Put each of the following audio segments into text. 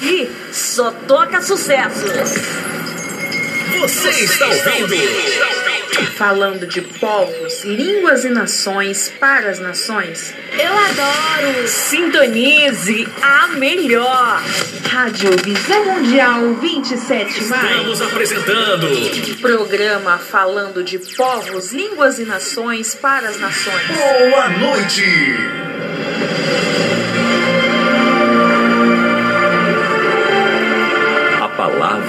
E só toca sucesso. Você está ouvindo? Falando de povos, línguas e nações para as nações. Eu adoro. Sintonize a melhor. Rádio Visão Mundial 27 mais. Estamos apresentando. Programa falando de povos, línguas e nações para as nações. Boa noite.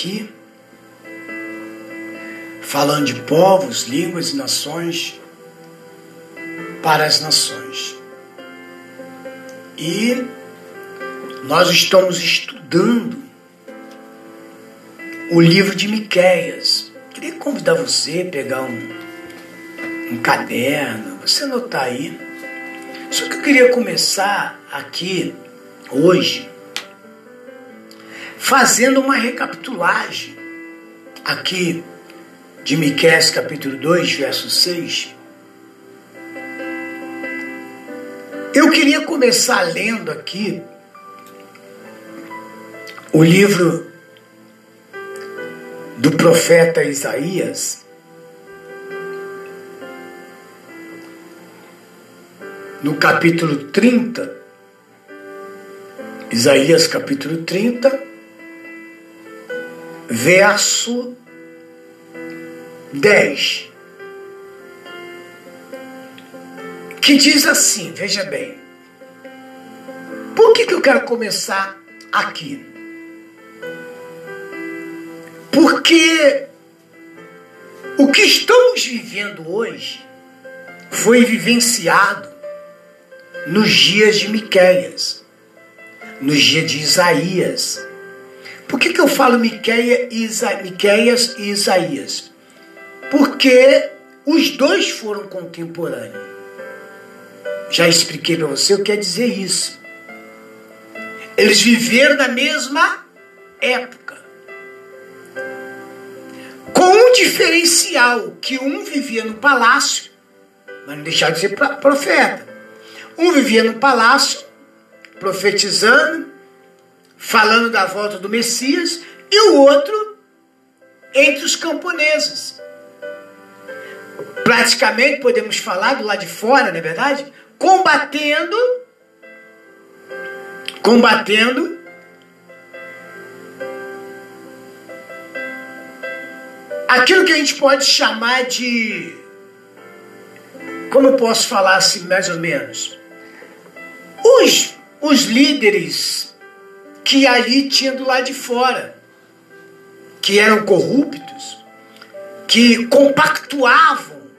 Aqui falando de povos, línguas e nações para as nações. E nós estamos estudando o livro de Miqueias. Queria convidar você a pegar um, um caderno, você anotar aí. Só que eu queria começar aqui, hoje, fazendo uma recapitulagem aqui de Miqueias capítulo 2, verso 6. Eu queria começar lendo aqui o livro do profeta Isaías, no capítulo 30, Isaías capítulo 30, verso 10, que diz assim: veja bem, por que, que eu quero começar aqui? Porque o que estamos vivendo hoje foi vivenciado nos dias de Miqueias, nos dias de Isaías. Por que, que eu falo Miqueia e Isa, Miqueias e Isaías? Porque os dois foram contemporâneos. Já expliquei para você o que quer dizer isso. Eles viveram na mesma época. Com um diferencial, que um vivia no palácio, mas não deixava de ser profeta. Um vivia no palácio, profetizando, falando da volta do Messias, e o outro entre os camponeses. Praticamente podemos falar do lado de fora, não é verdade? Combatendo, combatendo aquilo que a gente pode chamar de. Como posso falar assim, mais ou menos? Os, os líderes que ali tinham do lado de fora, que eram corruptos, que compactuavam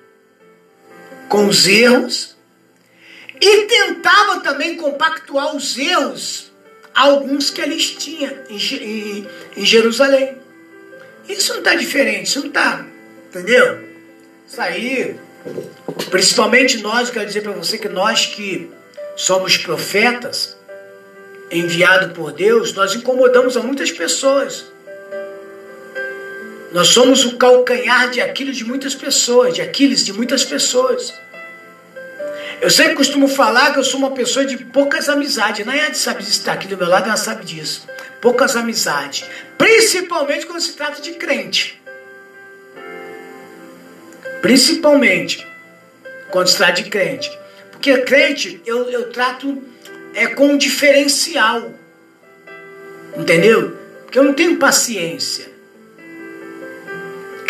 com os erros e tentavam também compactuar os erros alguns que eles tinham em, Jerusalém. Isso não está diferente, isso não está, entendeu? Isso aí, principalmente nós, quero dizer para você que nós que somos profetas, enviados por Deus, nós incomodamos a muitas pessoas. Nós somos o calcanhar de Aquiles de muitas pessoas, de Aquiles de muitas pessoas. Eu sempre costumo falar que eu sou uma pessoa de poucas amizades. Nayade sabe disso, está aqui do meu lado, ela sabe disso. Poucas amizades. Principalmente quando se trata de crente. Principalmente quando se trata de crente. Porque crente eu, eu trato é, com diferencial. Entendeu? Porque eu não tenho paciência.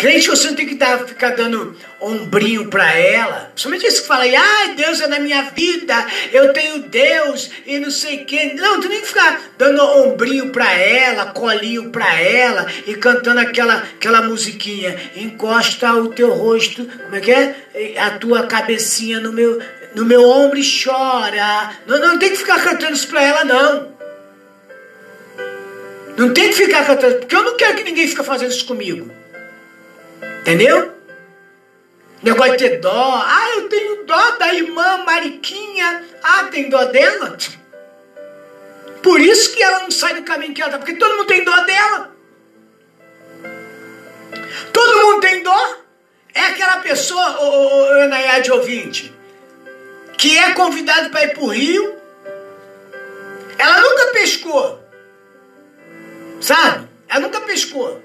Crente, você não tem que dar, ficar dando ombrinho para ela. Somente isso que fala aí, ah, Deus é na minha vida, eu tenho Deus e não sei quê. Não, tu nem ficar dando ombrinho para ela, colinho para ela e cantando aquela, aquela musiquinha. Encosta o teu rosto, como é que é? A tua cabecinha no meu, no meu ombro e chora. Não, não tem que ficar cantando isso para ela, não. Não tem que ficar cantando, porque eu não quero que ninguém fique fazendo isso comigo. Entendeu? Negócio de ter dó. Ah, eu tenho dó da irmã Mariquinha. Ah, tem dó dela? Por isso que ela não sai do caminho que ela está, porque todo mundo tem dó dela. Todo mundo tem dó. É aquela pessoa, o, o, o Enaiade ouvinte, que é convidado para ir para o Rio. Ela nunca pescou. Sabe? Ela nunca pescou.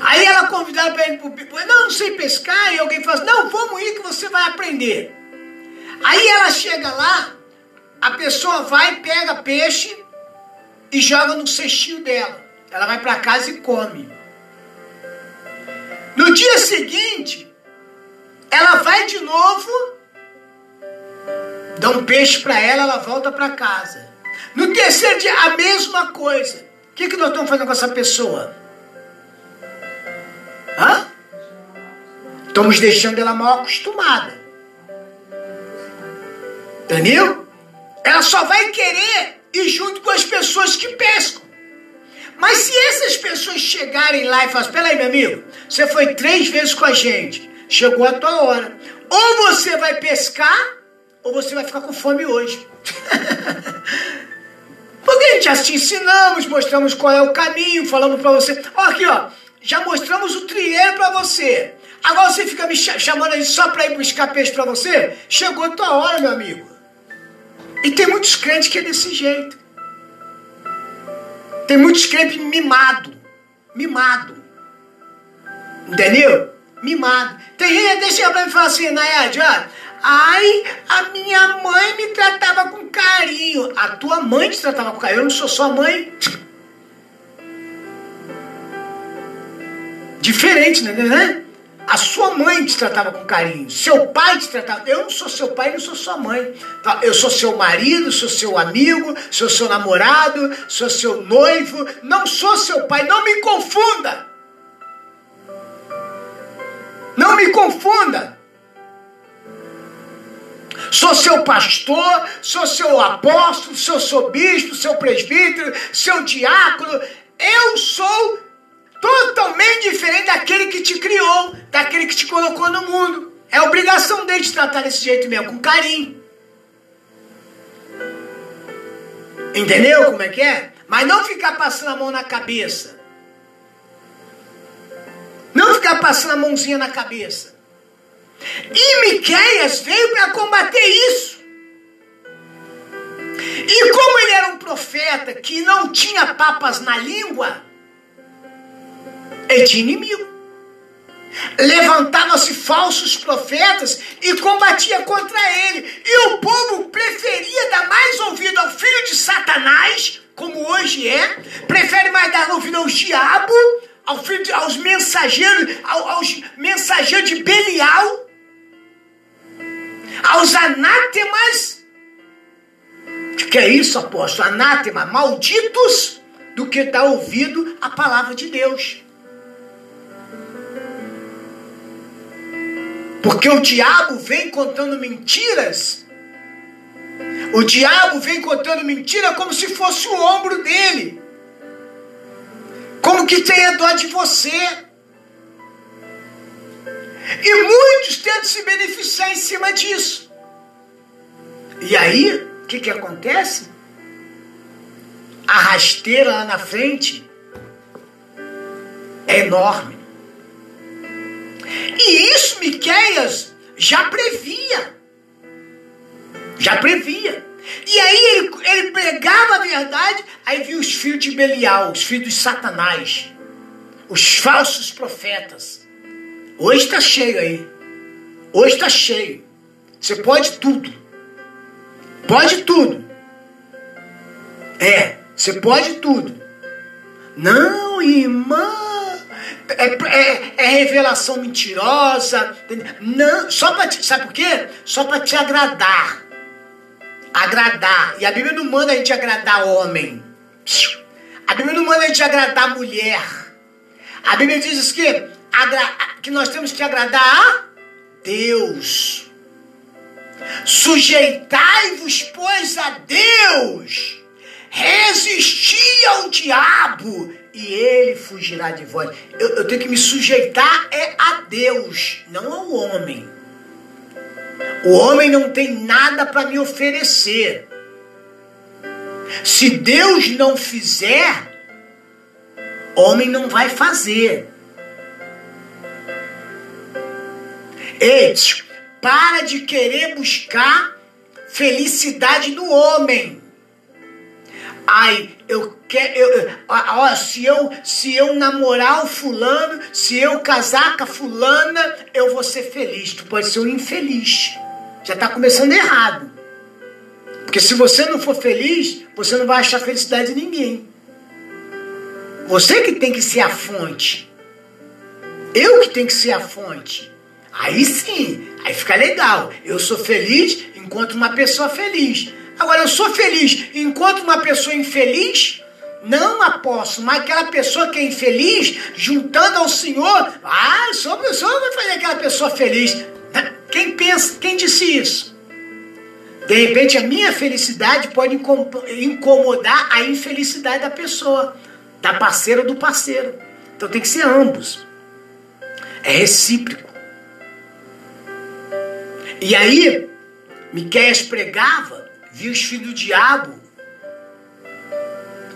Aí ela convidada para ir pro pico. Não, não sei pescar. E alguém fala assim, não, vamos ir que você vai aprender. Aí ela chega lá, a pessoa vai, pega peixe e joga no cestinho dela. Ela vai para casa e come. No dia seguinte, ela vai de novo, dá um peixe para ela, ela volta para casa. No terceiro dia, a mesma coisa. O que, que nós estamos fazendo com essa pessoa? Hã? Estamos deixando ela mal acostumada. Entendeu? Ela só vai querer ir junto com as pessoas que pescam. Mas se essas pessoas chegarem lá e falarem, assim, peraí, meu amigo, você foi três vezes com a gente, chegou a tua hora. Ou você vai pescar, ou você vai ficar com fome hoje. Porque a já te ensinamos, mostramos qual é o caminho, falamos para você. Ó, aqui, ó. Já mostramos o trieiro para você. Agora você fica me chamando aí só para ir buscar peixe para você? Chegou a tua hora, meu amigo. E tem muitos crentes que é desse jeito. Tem muitos crentes mimado. Mimado. Entendeu? Mimado. Tem gente, deixa eu pra mim falar assim, Nayade, ó. Ai, a minha mãe me tratava com carinho. A tua mãe te tratava com carinho. Eu não sou sua mãe. Diferente, né, né? A sua mãe te tratava com carinho, seu pai te tratava. Eu não sou seu pai, não sou sua mãe. Tá? Eu sou seu marido, sou seu amigo, sou seu namorado, sou seu noivo. Não sou seu pai, não me confunda. Não me confunda. Sou seu pastor, sou seu apóstolo, sou seu bispo, seu presbítero, seu diácono. Eu sou totalmente diferente daquele que te criou, daquele que te colocou no mundo. É obrigação dele te tratar desse jeito mesmo, com carinho. Entendeu como é que é? Mas não ficar passando a mão na cabeça. Não ficar passando a mãozinha na cabeça. E Miqueias veio para combater isso. E como ele era um profeta que não tinha papas na língua, ele tinha inimigo. Levantavam-se falsos profetas e combatia contra ele. E o povo preferia dar mais ouvido ao filho de Satanás, como hoje é, prefere mais dar ouvido ao diabo, ao de, aos mensageiros, aos mensageiros de Belial, aos anátemas. Que é isso, apóstolo? Anátema, malditos, do que dar ouvido à palavra de Deus. Porque o diabo vem contando mentiras. O diabo vem contando mentira como se fosse o ombro dele. Como que tenha dó de você. E muitos tentam se beneficiar em cima disso. E aí, o que, que acontece? A rasteira lá na frente é enorme. E isso Miqueias já previa. Já previa. E aí ele, ele pregava a verdade, aí viu os filhos de Belial, os filhos de Satanás, os falsos profetas. Hoje está cheio aí. Hoje está cheio. Você pode tudo. Pode tudo. É, você pode tudo. Não, irmã, é, é, é revelação mentirosa. Não, só para sabe por quê? Só para te agradar. Agradar. E a Bíblia não manda a gente agradar homem. A Bíblia não manda a gente agradar mulher. A Bíblia diz que, que nós temos que agradar a Deus. Sujeitai-vos, pois, a Deus. Resisti ao diabo e ele fugirá de vós. Eu, eu tenho que me sujeitar é a Deus, não ao homem. O homem não tem nada para me oferecer. Se Deus não fizer, homem não vai fazer. Ei, para de querer buscar felicidade do homem. Ai, eu quero. Eu, ó, se eu se eu namorar o fulano, se eu casar com a fulana, eu vou ser feliz. Tu pode ser um infeliz. Já está começando errado. Porque se você não for feliz, você não vai achar felicidade em ninguém. Você que tem que ser a fonte. Eu que tenho que ser a fonte. Aí sim, aí fica legal. Eu sou feliz enquanto uma pessoa feliz. Agora, eu sou feliz enquanto uma pessoa infeliz? Não, apóstolo, mas aquela pessoa que é infeliz, juntando ao Senhor, ah, a pessoa vai fazer aquela pessoa feliz. Quem pensa, quem disse isso? De repente, a minha felicidade pode incomodar a infelicidade da pessoa, da parceira do parceiro. Então tem que ser ambos. É recíproco. E aí, Miqueias pregava, viu os filhos do diabo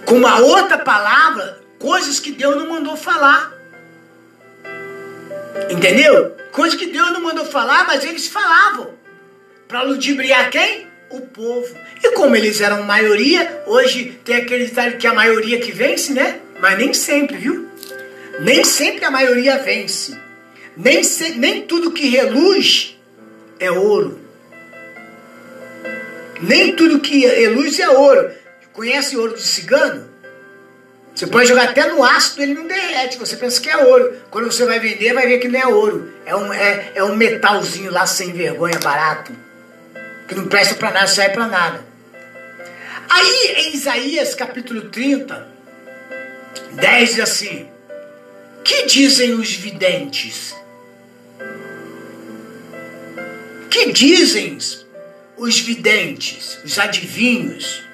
com uma outra palavra, coisas que Deus não mandou falar. Entendeu? Coisas que Deus não mandou falar, mas eles falavam. Para ludibriar quem? O povo. E como eles eram maioria, hoje tem aquele detalhe que a maioria que vence, né? Mas nem sempre, viu? Nem sempre a maioria vence. Nem, se, nem tudo que reluz é ouro. Nem tudo que reluz é ouro. Conhece ouro de cigano? Você pode jogar até no ácido, ele não derrete. Você pensa que é ouro. Quando você vai vender, vai ver que não é ouro. É um, é, é um metalzinho lá sem vergonha, barato. Que não presta para nada, serve para nada. Aí, em Isaías capítulo 30, 10 diz assim: Que dizem os videntes? Que dizem os videntes, os adivinhos,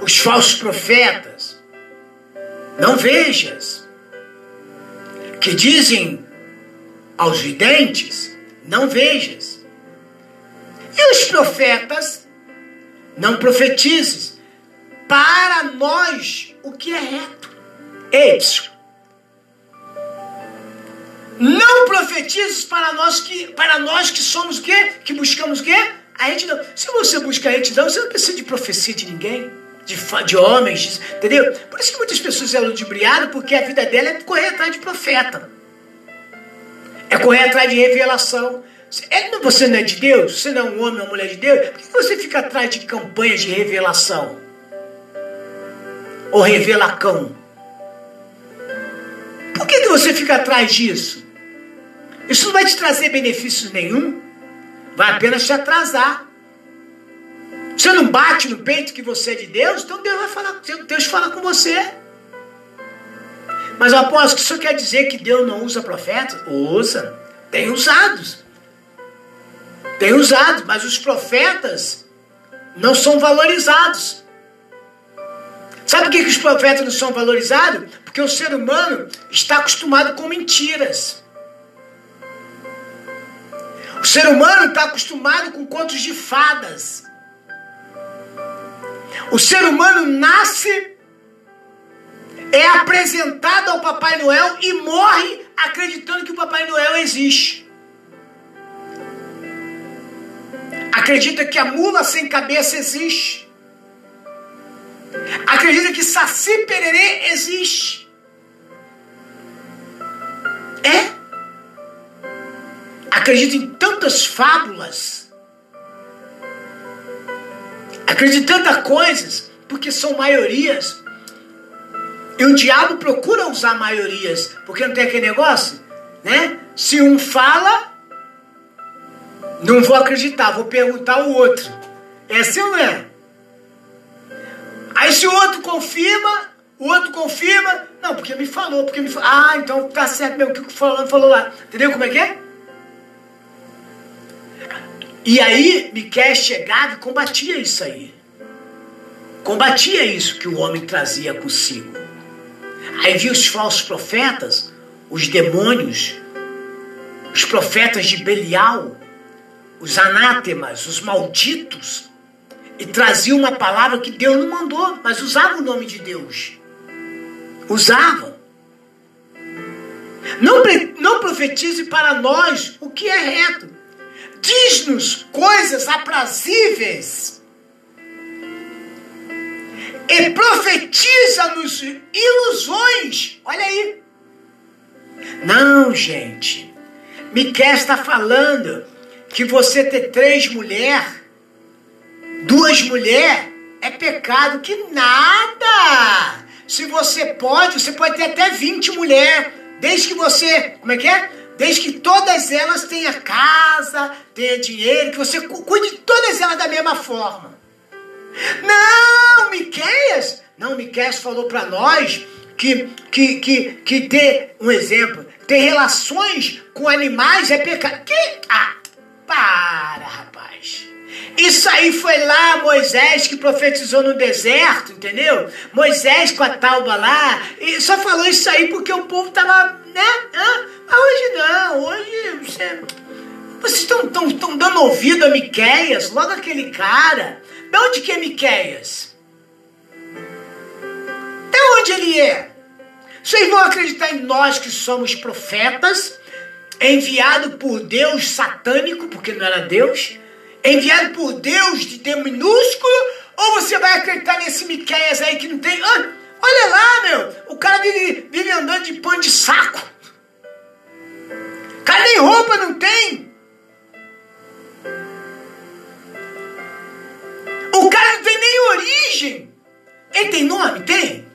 os falsos profetas? Não vejas. Que dizem aos videntes: Não vejas. E os profetas: Não profetizes. Para nós, o que é reto. Eis. Não profetizes para nós que para nós que somos o quê? Que buscamos o quê? A retidão. Se você busca a retidão, você não precisa de profecia de ninguém de, de homens, entendeu? Por isso que muitas pessoas é ludibriadas, porque a vida dela é correr atrás de profeta. É correr atrás de revelação. É, você não é de Deus? Você não é um homem ou uma mulher de Deus? Por que você fica atrás de campanhas de revelação? Ou revelacão? Por que, que você fica atrás disso? Isso não vai te trazer benefício nenhum. Vai apenas te atrasar. Você não bate no peito que você é de Deus, então Deus vai falar, Deus fala com você. Mas apóstolo, isso quer dizer que Deus não usa profetas? Usa. Tem usados. Tem usado, mas os profetas não são valorizados. Sabe por que, que os profetas não são valorizados? Porque o ser humano está acostumado com mentiras. O ser humano está acostumado com contos de fadas. O ser humano nasce, é apresentado ao Papai Noel e morre acreditando que o Papai Noel existe. Acredita que a mula sem cabeça existe. Acredita que Saci Pererê existe. É. Acredita em tantas fábulas acredita em tantas coisas, porque são maiorias. E o diabo procura usar maiorias, porque não tem aquele negócio, né? Se um fala, não vou acreditar, vou perguntar ao outro. É assim ou não é? Aí se o outro confirma, o outro confirma, não, porque me falou, porque me falou. Ah, então tá certo mesmo, o que o falando falou lá. Entendeu como é que é? E aí, Miquel chegava e combatia isso aí. Combatia isso que o homem trazia consigo. Aí viu os falsos profetas, os demônios, os profetas de Belial, os anátemas, os malditos, e trazia uma palavra que Deus não mandou, mas usava o nome de Deus. Usava. Não, não profetize para nós o que é reto. Diz-nos coisas aprazíveis. E profetiza-nos ilusões. Olha aí. Não, gente. Miquel está falando que você ter três mulheres, duas mulheres, é pecado que nada. Se você pode, você pode ter até 20 mulheres, desde que você, como é que é? Desde que todas elas tenham casa, tenham dinheiro, que você cuide de todas elas da mesma forma. Não, Miqueias! Não, Miqueias falou para nós que, que, que, que ter, um exemplo, ter relações com animais é pecado. Que? Ah, para, rapaz. Isso aí foi lá Moisés que profetizou no deserto, entendeu? Moisés com a tauba lá, e só falou isso aí porque o povo tava, né? Ah, mas hoje não, hoje você, vocês estão tão, tão dando ouvido a Miqueias, logo aquele cara. De onde que é Miqueias? De onde ele é? Vocês vão acreditar em nós que somos profetas, enviado por Deus satânico, porque não era Deus, enviado por Deus de Deus minúsculo, ou você vai acreditar nesse Miqueias aí que não tem. Ah, olha lá, meu! O cara vive, vive andando de pano de saco. O cara nem roupa não tem. O cara não tem nem origem. Ele tem nome? Tem?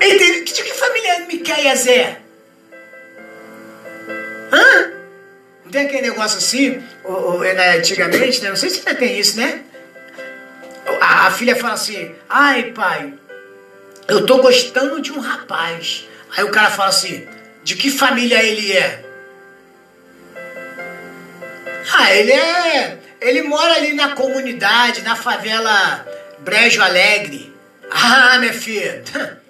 Ele tem... De que família Miqueias é? Hã? Não tem aquele negócio assim, né, antigamente, né? Não sei se ainda tem isso, né? A, filha fala assim, ai pai, eu tô gostando de um rapaz. Aí o cara fala assim, de que família ele é? Ah, ele é. Ele mora ali na comunidade, na favela Brejo Alegre. Ah, minha filha,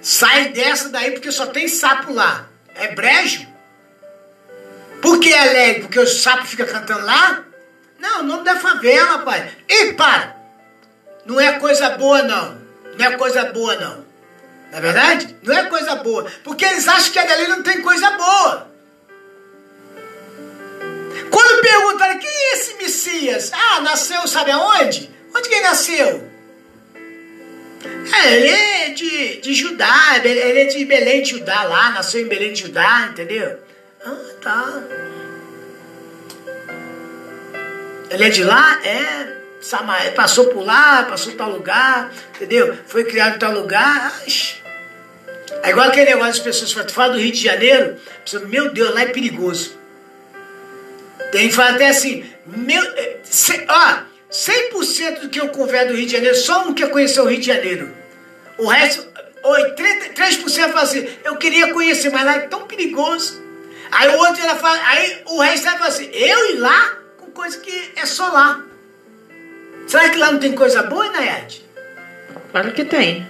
sai dessa daí porque só tem sapo lá. É brejo? Por que é alegre? Porque o sapo fica cantando lá? Não, o nome da favela, pai. E para! Não é coisa boa, não. Não é coisa boa, não. Não é verdade? Não é coisa boa. Porque eles acham que ali não tem coisa boa. Quando perguntaram quem é esse Messias? Ah, nasceu sabe aonde? Onde que ele nasceu? É, ele é de, de Judá, ele é de Belém de Judá lá, nasceu em Belém de Judá, entendeu? Ah, tá. Ele é de lá? É. Passou por lá, passou tal lugar, entendeu? Foi criado em tal lugar. É igual aquele negócio das pessoas falam, fala do Rio de Janeiro, pessoa, meu Deus, lá é perigoso. Tem que falar até assim, meu, eh, ó, 100% do que eu converso do Rio de Janeiro, só um quer conhecer o Rio de Janeiro. O resto, 3% fala assim, eu queria conhecer, mas lá é tão perigoso. Aí o outro ela fala, aí o resto fala assim, eu ir lá com coisa que é só lá. Será que lá não tem coisa boa, Nayade? Claro que tem.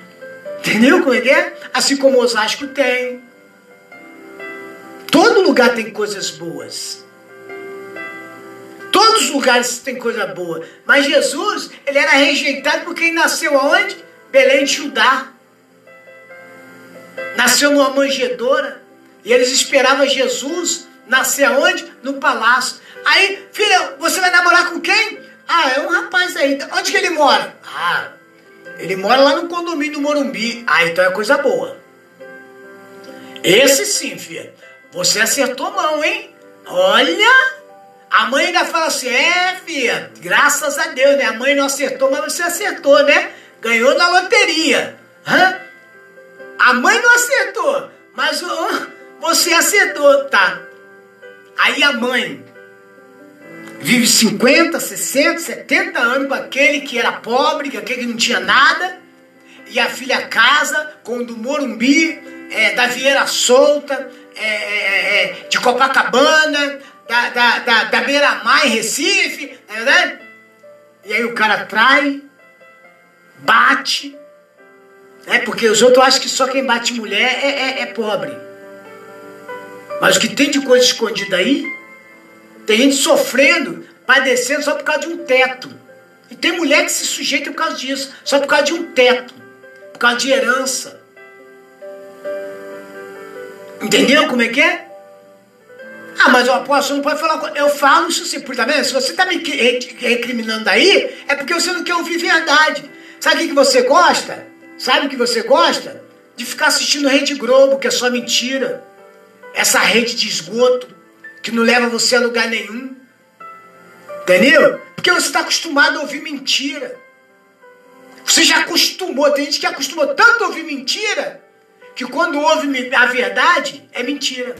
Entendeu como é que é? Assim como Osasco tem. Todo lugar tem coisas boas. Todos os lugares têm coisa boa. Mas Jesus, ele era rejeitado porque ele nasceu aonde? Belém de Judá. Nasceu numa manjedoura. E eles esperavam Jesus nascer aonde? No palácio. Aí, filha, você vai namorar com quem? Ah, é um rapaz aí. Onde que ele mora? Ah, ele mora lá no condomínio do Morumbi. Ah, então é coisa boa. Esse sim, filha. Você acertou mão, hein? Olha, a mãe ainda fala assim: é, filha, graças a Deus, né? A mãe não acertou, mas você acertou, né? ganhou na loteria. Hã? A mãe não acertou, mas você acertou, tá? Aí a mãe vive 50, 60, 70 anos com aquele que era pobre, com aquele que não tinha nada, e a filha casa com o do Morumbi, é, da Vieira Solta, é, é, é, de Copacabana, da, da, da, da Beira-Mar em Recife, não é verdade? E aí o cara trai, bate, é porque os outros acham que só quem bate mulher é, é, é pobre. Mas o que tem de coisa escondida aí, tem gente sofrendo, padecendo só por causa de um teto. E tem mulher que se sujeita por causa disso, só por causa de um teto, por causa de herança. Entendeu como é que é? Ah, mas o apóstolo não pode falar. Eu falo isso sim, porque também, se você está me recriminando aí, é porque você não quer ouvir verdade. Sabe o que você gosta? Sabe o que você gosta? De ficar assistindo Rede Globo, que é só mentira. Essa rede de esgoto, que não leva você a lugar nenhum. Entendeu? Porque você está acostumado a ouvir mentira. Você já acostumou, tem gente que acostumou tanto a ouvir mentira, que quando ouve a verdade, é mentira.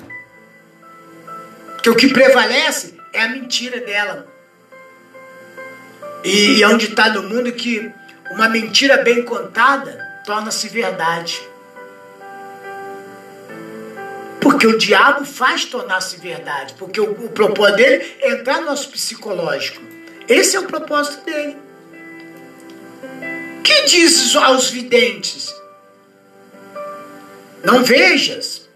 Porque o que prevalece é a mentira dela. E é um ditado no mundo que uma mentira bem contada torna-se verdade. Porque o diabo faz tornar-se verdade. Porque o, o, propósito dele é entrar no nosso psicológico. Esse é o propósito dele. Que dizes aos videntes? Não vejas.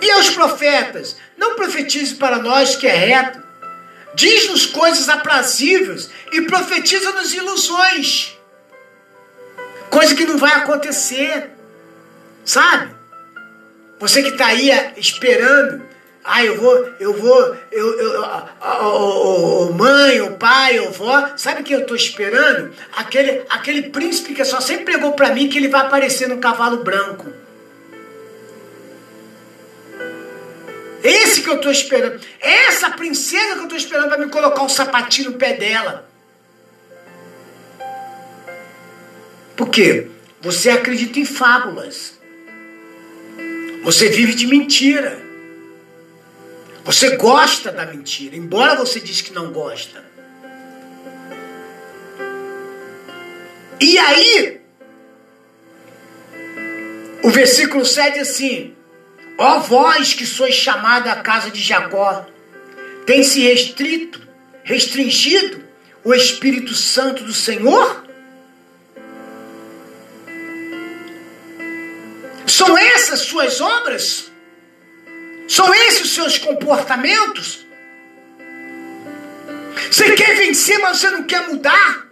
E aos profetas? Não profetize para nós que é reto. Diz-nos coisas aprazíveis e profetiza-nos ilusões coisa que não vai acontecer, sabe? Você que está aí é, esperando, ah, eu vou, eu vou, eu, eu, o, mãe, o pai, o vó, sabe que eu estou esperando? Aquele, aquele príncipe que só sempre pregou para mim que ele vai aparecer no cavalo branco. Esse que eu estou esperando. Essa princesa que eu estou esperando para me colocar um sapatinho no pé dela. Por quê? Você acredita em fábulas. Você vive de mentira. Você gosta da mentira, embora você diz que não gosta. E aí, o versículo 7 diz assim: Ó vós que sois chamada a casa de Jacó, tem se restrito, restringido o Espírito Santo do Senhor? São essas suas obras? São esses os seus comportamentos? Você quer vencer, mas você não quer mudar?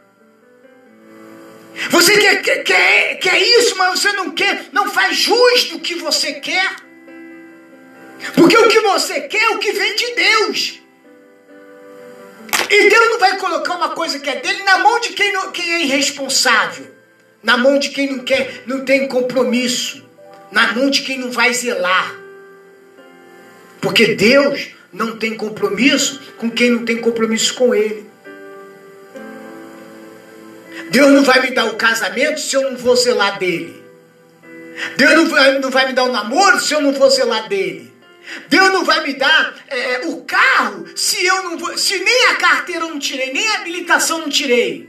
Você quer, quer, quer, quer isso, mas você não quer, não faz jus do que você quer? Porque o que você quer é o que vem de Deus. E Deus não vai colocar uma coisa que é dele na mão de quem, não, quem é irresponsável, na mão de quem não quer, não tem compromisso na mão de quem não vai zelar. Porque Deus não tem compromisso com quem não tem compromisso com Ele. Deus não vai me dar o casamento se eu não vou zelar dele. Deus não vai, não vai me dar o namoro se eu não vou zelar dele. Deus não vai me dar é, o carro se eu não vou, se nem a carteira eu não tirei, nem a habilitação não tirei.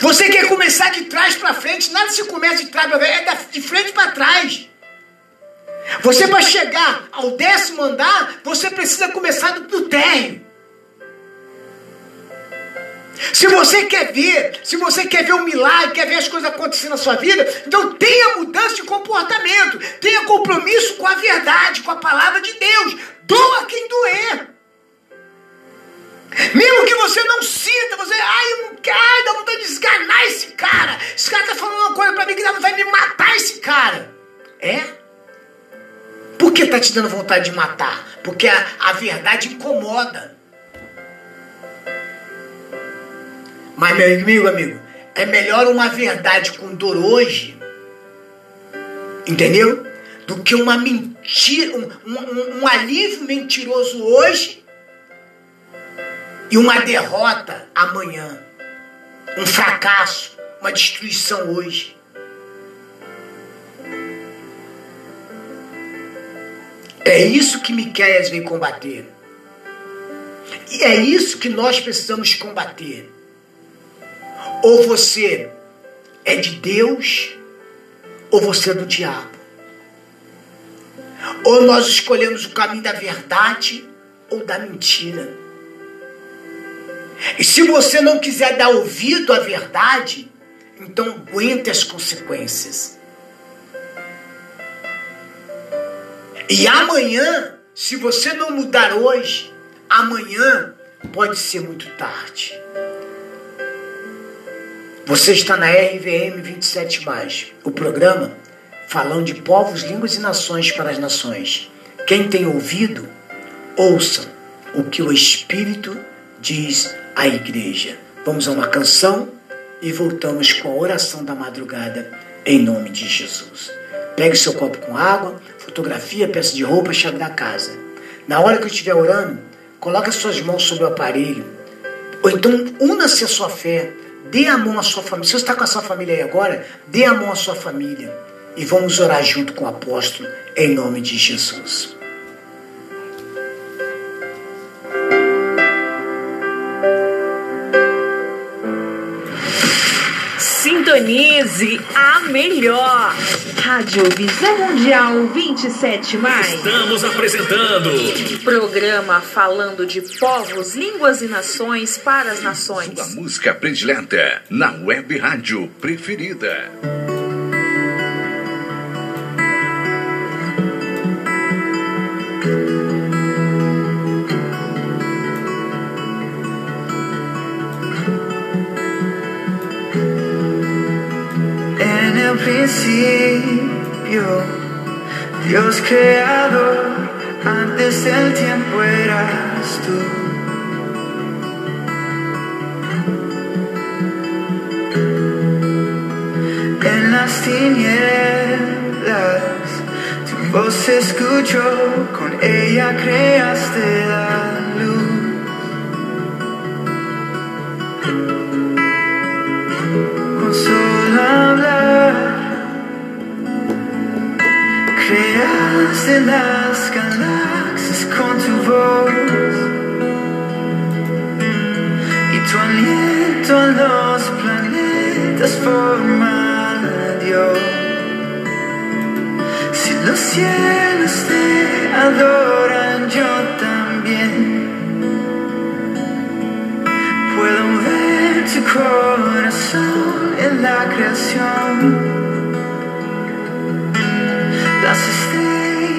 Você quer começar de trás para frente, nada se começa de trás para frente, é de frente para trás. Você para chegar ao décimo andar, você precisa começar do, do térreo. Se você quer ver, se você quer ver um milagre, quer ver as coisas acontecendo na sua vida, então tenha mudança de comportamento, tenha compromisso com a verdade, com a palavra de Deus. Doa quem doer. Mesmo que você não sinta, você, ai, eu não quero, ai, dá vontade de esganar esse cara. Esse cara tá falando uma coisa pra mim que vai me matar esse cara. É? Por que tá te dando vontade de matar? Porque a, a verdade incomoda. Mas, meu amigo, amigo, é melhor uma verdade com dor hoje, entendeu? Do que uma mentira, um, um, um alívio mentiroso hoje e uma derrota amanhã, um fracasso, uma destruição hoje. É isso que Miqueias vem combater. E é isso que nós precisamos combater. Ou você é de Deus, ou você é do diabo. Ou nós escolhemos o caminho da verdade ou da mentira. E se você não quiser dar ouvido à verdade, então aguente as consequências. E amanhã, se você não mudar hoje, amanhã pode ser muito tarde. Você está na RVM 27, o programa falando de povos, línguas e nações para as nações. Quem tem ouvido, ouça o que o Espírito diz à igreja. Vamos a uma canção e voltamos com a oração da madrugada em nome de Jesus. Pegue seu copo com água, fotografia, peça de roupa, chave da casa. Na hora que eu estiver orando, coloque suas mãos sobre o aparelho. Ou então una-se a sua fé. Dê a mão à sua família. Se você está com a sua família aí agora, dê a mão à sua família. E vamos orar junto com o apóstolo em nome de Jesus. Sintonize a melhor. Rádio Visão Mundial 27 mais. Estamos apresentando Programa falando de povos, línguas e nações para as Sua nações. música predileta na web rádio preferida. Principio, Dios creador, antes del tiempo eras tú. En las tinieblas, tu voz se escuchó, con ella creaste la creaste las galaxias con tu voz y tu aliento a los planetas forma Dios si los cielos te adoran yo también Puedo ver tu corazón en la creación.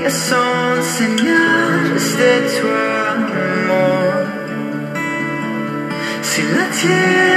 a song, Seigneur, c'est toi mon C'est la tienne.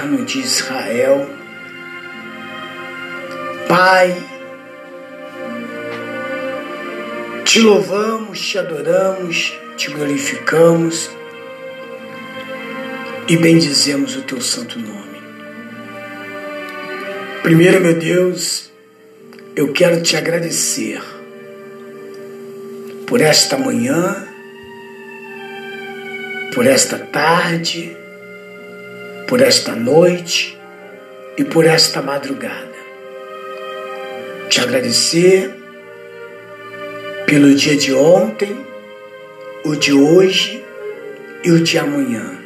Eterno de Israel, Pai, te louvamos, te adoramos, te glorificamos e bendizemos o teu santo nome. Primeiro, meu Deus, eu quero te agradecer por esta manhã, por esta tarde por esta noite e por esta madrugada. Te agradecer pelo dia de ontem, o de hoje e o de amanhã.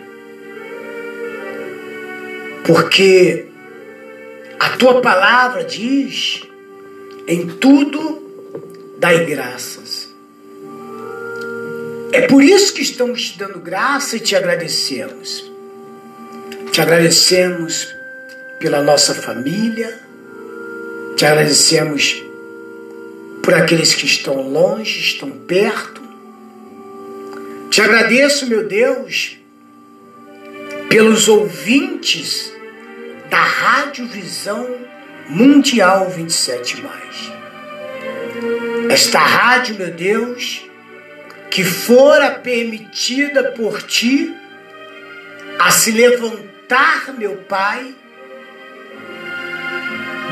Porque a tua palavra diz: em tudo dai graças. É por isso que estamos te dando graça e te agradecemos. Te agradecemos pela nossa família, te agradecemos por aqueles que estão longe, estão perto. Te agradeço, meu Deus, pelos ouvintes da Rádio Visão Mundial 27. Esta rádio, meu Deus, que fora permitida por ti a se levantar, meu Pai,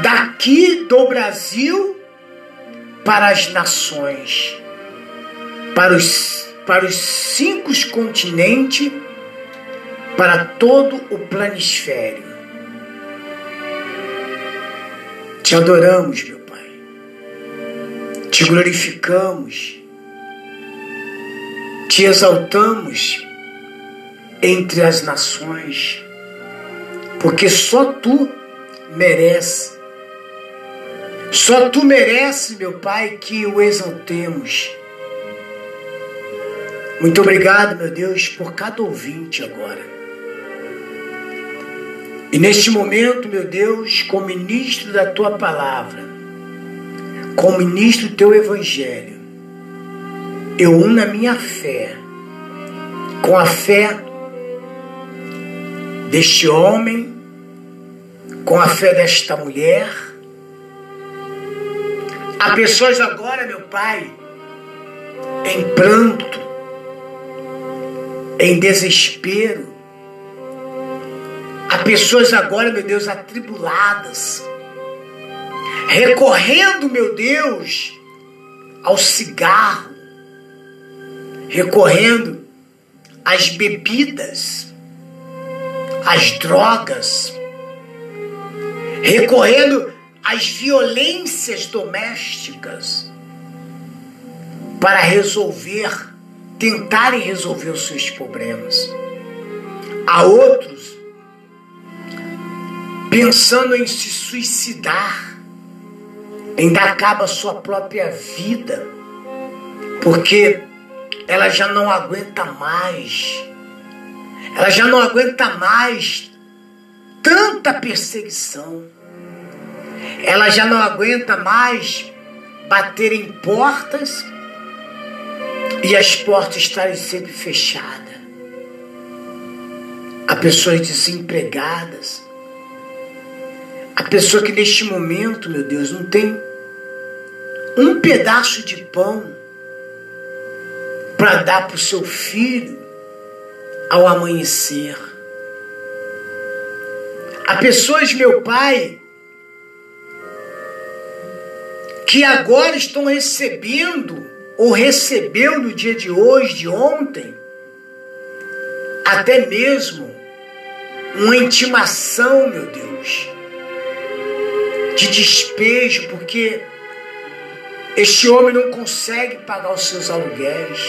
daqui do Brasil para as nações, para os, para os cinco continentes, para todo o planisfério. Te adoramos, meu Pai. Te glorificamos. Te exaltamos entre as nações, porque só tu mereces. Só tu mereces, meu Pai, que o exaltemos. Muito obrigado, meu Deus, por cada ouvinte agora. E neste momento, meu Deus, como ministro da tua palavra, como ministro do teu evangelho, eu uno a minha fé com a fé deste homem, com a fé desta mulher. Há pessoas agora, meu Pai, em pranto, em desespero, Há pessoas agora, meu Deus, atribuladas, recorrendo, meu Deus, ao cigarro, recorrendo às bebidas, às drogas, recorrendo às violências domésticas para resolver, tentarem resolver os seus problemas. Há outros pensando em se suicidar, em dar cabo à sua própria vida, porque ela já não aguenta mais, ela já não aguenta mais tanta perseguição, ela já não aguenta mais bater em portas e as portas estarem sempre fechadas. Há pessoas desempregadas, a pessoa que neste momento, meu Deus, não tem um pedaço de pão para dar para o seu filho ao amanhecer. Há pessoas, meu Pai, que agora estão recebendo ou recebeu no dia de hoje, de ontem, até mesmo uma intimação, meu Deus de despejo, porque este homem não consegue pagar os seus aluguéis.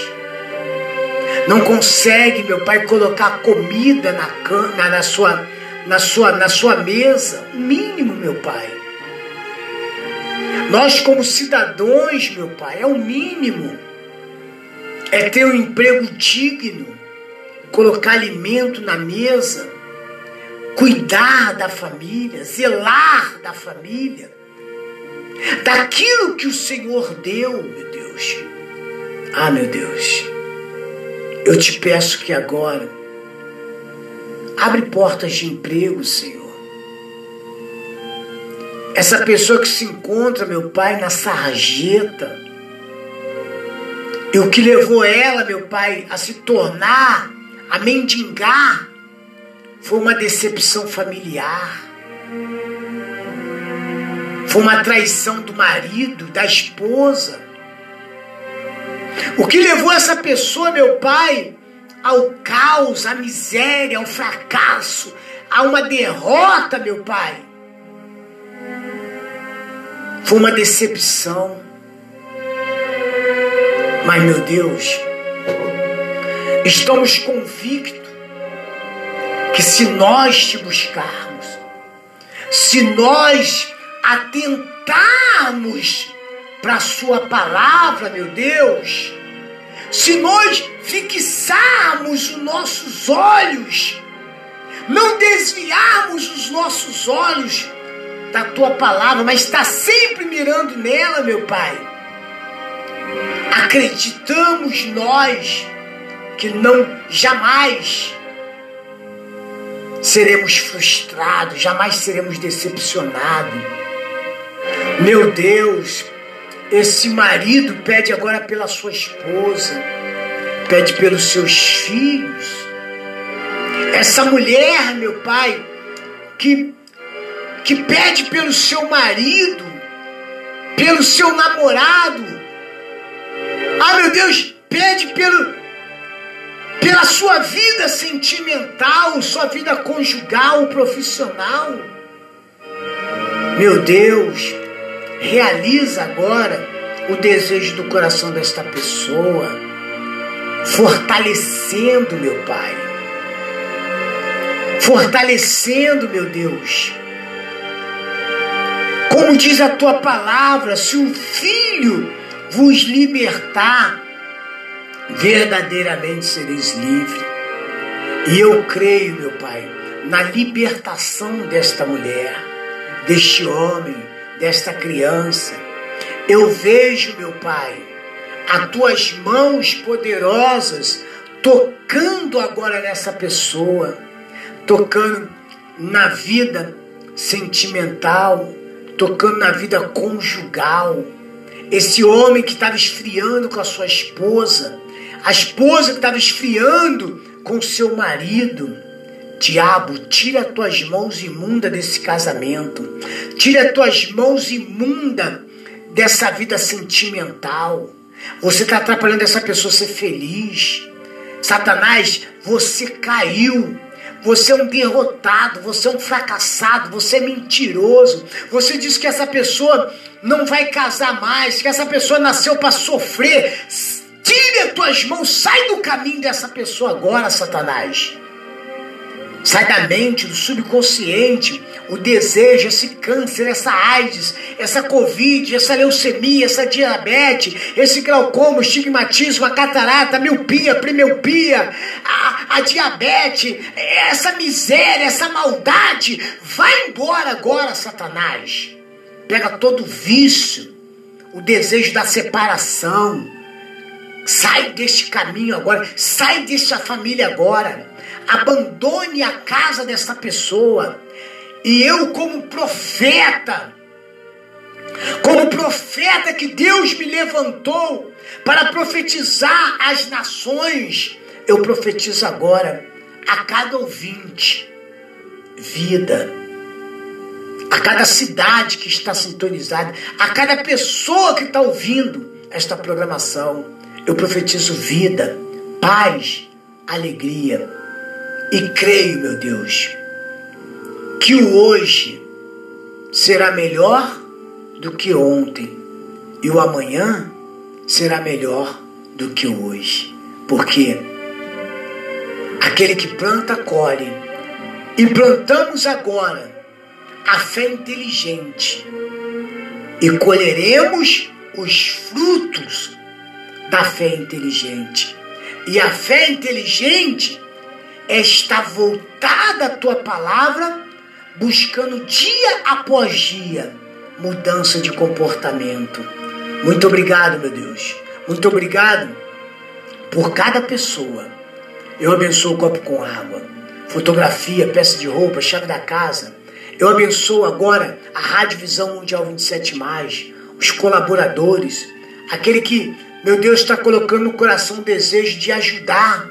Não consegue, meu pai, colocar comida na, na, na, sua, na, sua, na sua mesa. O mínimo, meu pai. Nós, como cidadãos, meu pai, é o mínimo. É ter um emprego digno, colocar alimento na mesa cuidar da família, zelar da família, daquilo que o Senhor deu, meu Deus. Ah, meu Deus, eu te peço que agora abre portas de emprego, Senhor. Essa pessoa que se encontra, meu Pai, na sarjeta, e o que levou ela, meu Pai, a se tornar, a mendigar, foi uma decepção familiar. Foi uma traição do marido, da esposa. O que levou essa pessoa, meu pai, ao caos, à miséria, ao fracasso, a uma derrota, meu Pai. Foi uma decepção. Mas, meu Deus, estamos convictos que se nós te buscarmos, se nós atentarmos para a Sua palavra, meu Deus, se nós fixarmos os nossos olhos, não desviarmos os nossos olhos da tua palavra, mas estar sempre mirando nela, meu Pai. Acreditamos nós que não jamais seremos frustrados, jamais seremos decepcionados. Meu Deus, esse marido pede agora pela sua esposa, pede pelos seus filhos. Essa mulher, meu pai, que, que pede pelo seu marido, pelo seu namorado. Ah, meu Deus, pede pelo, pela sua vida sentimental, sua vida conjugal, profissional. Meu Deus, realiza agora o desejo do coração desta pessoa, fortalecendo, meu Pai. Fortalecendo, meu Deus. Como diz a tua palavra, se o Filho vos libertar, verdadeiramente sereis livres. E eu creio, meu Pai, na libertação desta mulher, deste homem, desta criança. Eu vejo, meu Pai, as tuas mãos poderosas tocando agora nessa pessoa, tocando na vida sentimental, tocando na vida conjugal. Esse homem que estava esfriando com a sua esposa, a esposa que estava esfriando com seu marido. Diabo, tira as tuas mãos imundas desse casamento. Tira as tuas mãos imundas dessa vida sentimental. Você está atrapalhando essa pessoa ser feliz. Satanás, você caiu. Você é um derrotado, você é um fracassado, você é mentiroso. Você diz que essa pessoa não vai casar mais, que essa pessoa nasceu para sofrer. Tire as tuas mãos, sai do caminho dessa pessoa agora, Satanás. Sai da mente, do subconsciente, o desejo, esse câncer, essa AIDS, essa Covid, essa leucemia, essa diabetes, esse glaucoma, estigmatismo, a catarata, a miopia, a primiopia, a, a diabetes, essa miséria, essa maldade. Vai embora agora, Satanás. Pega todo o vício, o desejo da separação. Sai deste caminho agora, sai desta família agora abandone a casa dessa pessoa. E eu, como profeta, como profeta que Deus me levantou para profetizar as nações, eu profetizo agora a cada ouvinte vida, a cada cidade que está sintonizada, a cada pessoa que está ouvindo esta programação. Eu profetizo vida, paz, alegria e creio, meu Deus, que o hoje será melhor do que ontem e o amanhã será melhor do que o hoje. Porque aquele que planta, colhe. E plantamos agora a fé inteligente e colheremos os frutos da fé inteligente. E a fé inteligente está voltada a tua palavra, buscando dia após dia mudança de comportamento. Muito obrigado, meu Deus. Muito obrigado por cada pessoa. Eu abençoo o copo com água, fotografia, peça de roupa, chave da casa. Eu abençoo agora a Rádio Visão Mundial 27, os colaboradores, aquele que, meu Deus, está colocando no coração o desejo de ajudar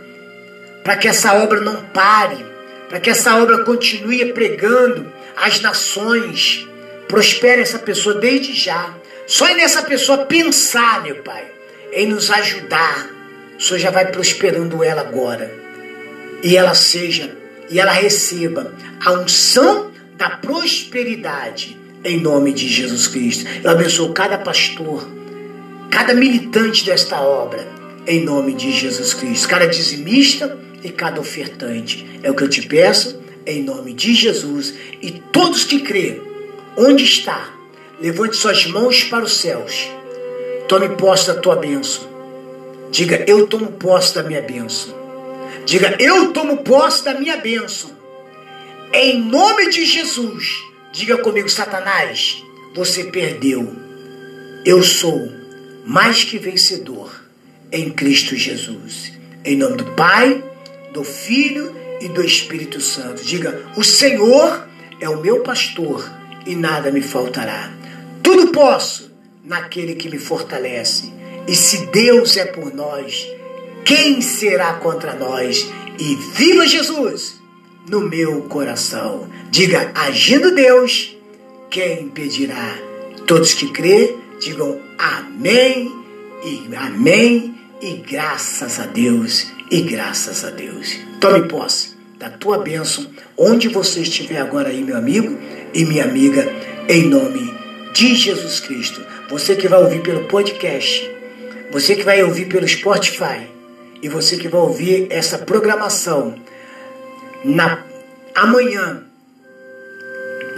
para que essa obra não pare, para que essa obra continue pregando às nações. Prospere essa pessoa desde já. Só é nessa pessoa pensar, meu Pai, em nos ajudar. O Senhor já vai prosperando ela agora. e ela seja e ela receba a unção da prosperidade em nome de Jesus Cristo. Eu abençoo cada pastor, cada militante desta obra em nome de Jesus Cristo, cada dizimista e cada ofertante. É o que eu te peço em nome de Jesus e todos que crêem, onde está, levante suas mãos para os céus. Tome posse da tua bênção. Diga, eu tomo posse da minha bênção. Diga, eu tomo posse da minha bênção. Em nome de Jesus. Diga comigo, Satanás, você perdeu. Eu sou mais que vencedor em Cristo Jesus. Em nome do Pai, do Filho e do Espírito Santo. Diga: O Senhor é o meu pastor e nada me faltará. Tudo posso naquele que me fortalece. E se Deus é por nós, quem será contra nós? E viva Jesus no meu coração. Diga, agindo Deus, quem impedirá? Todos que crê, digam amém e amém e graças a Deus e graças a Deus. Tome posse da tua bênção onde você estiver agora aí, meu amigo e minha amiga, em nome de Jesus Cristo. Você que vai ouvir pelo podcast, você que vai ouvir pelo Spotify e você que vai ouvir essa programação na amanhã,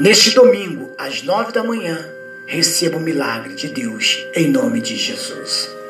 neste domingo, às nove da manhã, receba o milagre de Deus em nome de Jesus.